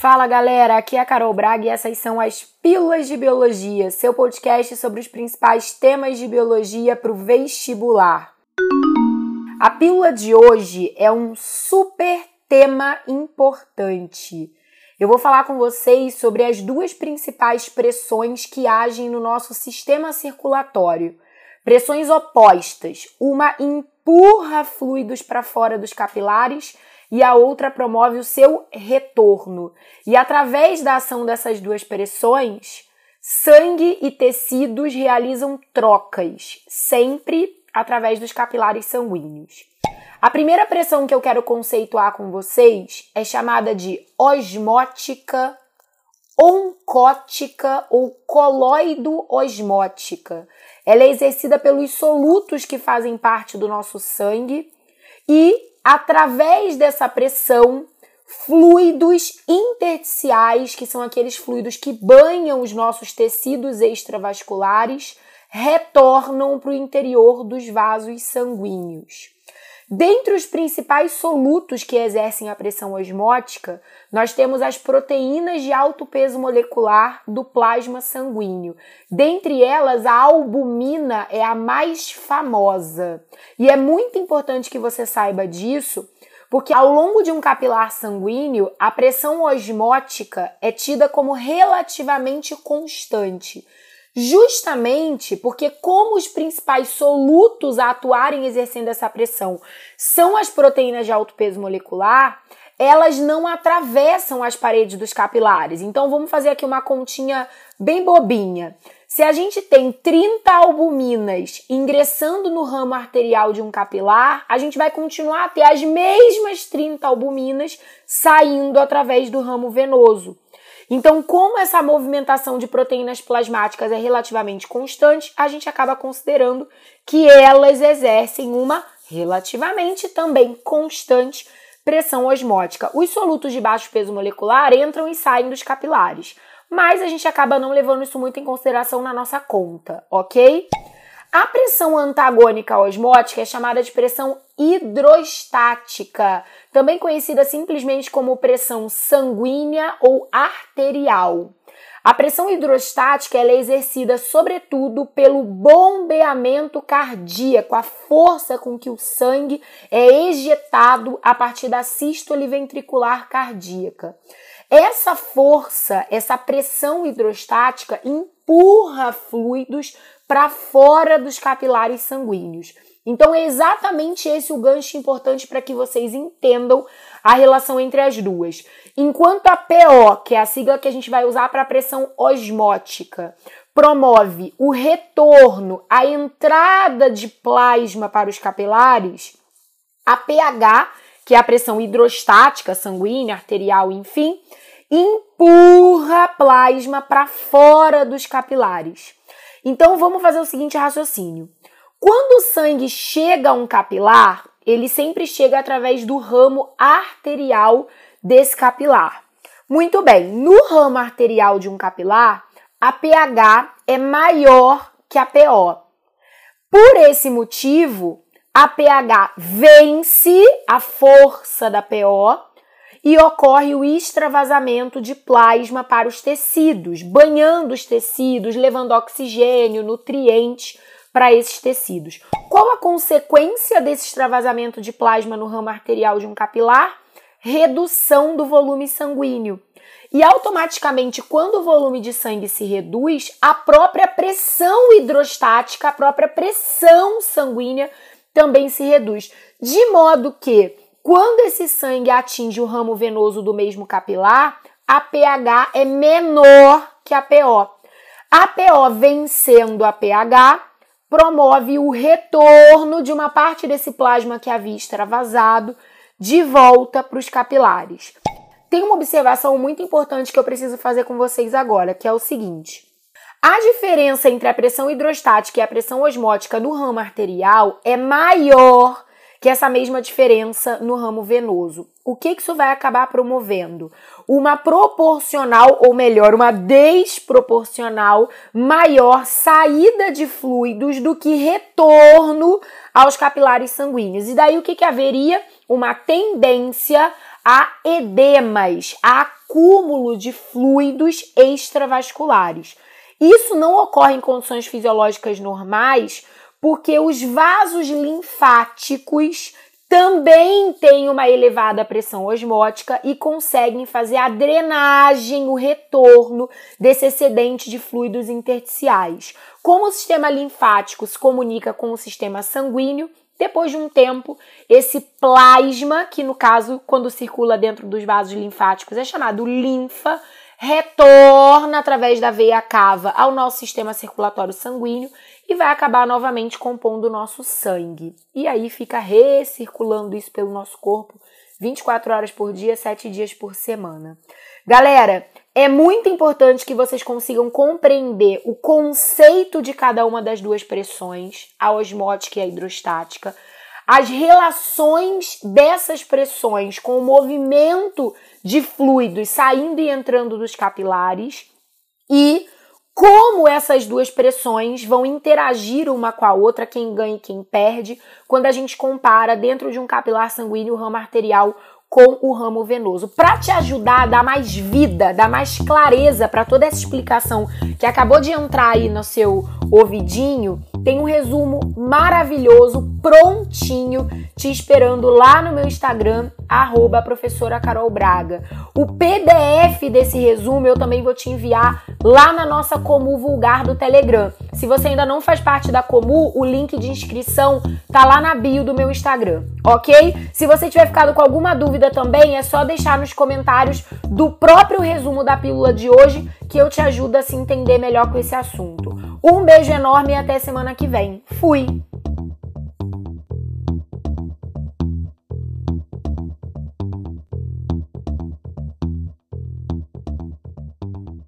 Fala galera, aqui é a Carol Braga e essas são as Pílulas de Biologia, seu podcast sobre os principais temas de biologia para o vestibular. A pílula de hoje é um super tema importante. Eu vou falar com vocês sobre as duas principais pressões que agem no nosso sistema circulatório. Pressões opostas. Uma empurra fluidos para fora dos capilares e a outra promove o seu retorno. E através da ação dessas duas pressões, sangue e tecidos realizam trocas, sempre através dos capilares sanguíneos. A primeira pressão que eu quero conceituar com vocês é chamada de osmótica, oncótica ou coloido-osmótica. Ela é exercida pelos solutos que fazem parte do nosso sangue e através dessa pressão, fluidos intersticiais, que são aqueles fluidos que banham os nossos tecidos extravasculares, retornam para o interior dos vasos sanguíneos. Dentre os principais solutos que exercem a pressão osmótica, nós temos as proteínas de alto peso molecular do plasma sanguíneo. Dentre elas, a albumina é a mais famosa. E é muito importante que você saiba disso, porque ao longo de um capilar sanguíneo, a pressão osmótica é tida como relativamente constante justamente porque como os principais solutos a atuarem exercendo essa pressão são as proteínas de alto peso molecular, elas não atravessam as paredes dos capilares. Então vamos fazer aqui uma continha bem bobinha. Se a gente tem 30 albuminas ingressando no ramo arterial de um capilar, a gente vai continuar a ter as mesmas 30 albuminas saindo através do ramo venoso. Então, como essa movimentação de proteínas plasmáticas é relativamente constante, a gente acaba considerando que elas exercem uma relativamente também constante pressão osmótica. Os solutos de baixo peso molecular entram e saem dos capilares, mas a gente acaba não levando isso muito em consideração na nossa conta, ok? A pressão antagônica osmótica é chamada de pressão hidrostática, também conhecida simplesmente como pressão sanguínea ou arterial. A pressão hidrostática é exercida sobretudo pelo bombeamento cardíaco, a força com que o sangue é ejetado a partir da sístole ventricular cardíaca. Essa força, essa pressão hidrostática empurra fluidos para fora dos capilares sanguíneos. Então é exatamente esse o gancho importante para que vocês entendam a relação entre as duas. Enquanto a PO, que é a sigla que a gente vai usar para a pressão osmótica, promove o retorno, a entrada de plasma para os capilares, a pH, que é a pressão hidrostática, sanguínea, arterial, enfim, empurra plasma para fora dos capilares. Então vamos fazer o seguinte raciocínio. Quando o sangue chega a um capilar, ele sempre chega através do ramo arterial desse capilar. Muito bem, no ramo arterial de um capilar, a pH é maior que a PO. Por esse motivo, a pH vence a força da PO e ocorre o extravasamento de plasma para os tecidos, banhando os tecidos, levando oxigênio, nutrientes para esses tecidos. Qual a consequência desse extravasamento de plasma no ramo arterial de um capilar? Redução do volume sanguíneo. E automaticamente, quando o volume de sangue se reduz, a própria pressão hidrostática, a própria pressão sanguínea também se reduz. De modo que quando esse sangue atinge o ramo venoso do mesmo capilar, a pH é menor que a PO. A PO vencendo a pH promove o retorno de uma parte desse plasma que havia extravasado de volta para os capilares. Tem uma observação muito importante que eu preciso fazer com vocês agora, que é o seguinte: a diferença entre a pressão hidrostática e a pressão osmótica no ramo arterial é maior que essa mesma diferença no ramo venoso. O que, isso vai acabar promovendo? Uma proporcional, ou melhor, uma desproporcional maior saída de fluidos do que retorno aos capilares sanguíneos. E daí o que, que haveria? Uma tendência a edemas, a acúmulo de fluidos extravasculares. Isso não ocorre em condições fisiológicas normais, porque os vasos linfáticos também têm uma elevada pressão osmótica e conseguem fazer a drenagem, o retorno desse excedente de fluidos intersticiais. Como o sistema linfático se comunica com o sistema sanguíneo, depois de um tempo, esse plasma, que no caso, quando circula dentro dos vasos linfáticos, é chamado linfa, retorna através da veia cava ao nosso sistema circulatório sanguíneo e vai acabar novamente compondo o nosso sangue. E aí fica recirculando isso pelo nosso corpo 24 horas por dia, 7 dias por semana. Galera, é muito importante que vocês consigam compreender o conceito de cada uma das duas pressões, a osmótica e a hidrostática, as relações dessas pressões com o movimento de fluidos saindo e entrando dos capilares e como essas duas pressões vão interagir uma com a outra, quem ganha e quem perde, quando a gente compara dentro de um capilar sanguíneo o ramo arterial com o ramo venoso. Para te ajudar a dar mais vida, dar mais clareza para toda essa explicação que acabou de entrar aí no seu ouvidinho, tem um resumo maravilhoso, prontinho, te esperando lá no meu Instagram, arroba professora Carol Braga. O PDF desse resumo eu também vou te enviar lá na nossa Comu Vulgar do Telegram. Se você ainda não faz parte da Comu, o link de inscrição tá lá na bio do meu Instagram, ok? Se você tiver ficado com alguma dúvida também, é só deixar nos comentários do próprio resumo da pílula de hoje que eu te ajudo a se entender melhor com esse assunto. Um beijo enorme e até semana que vem. Fui!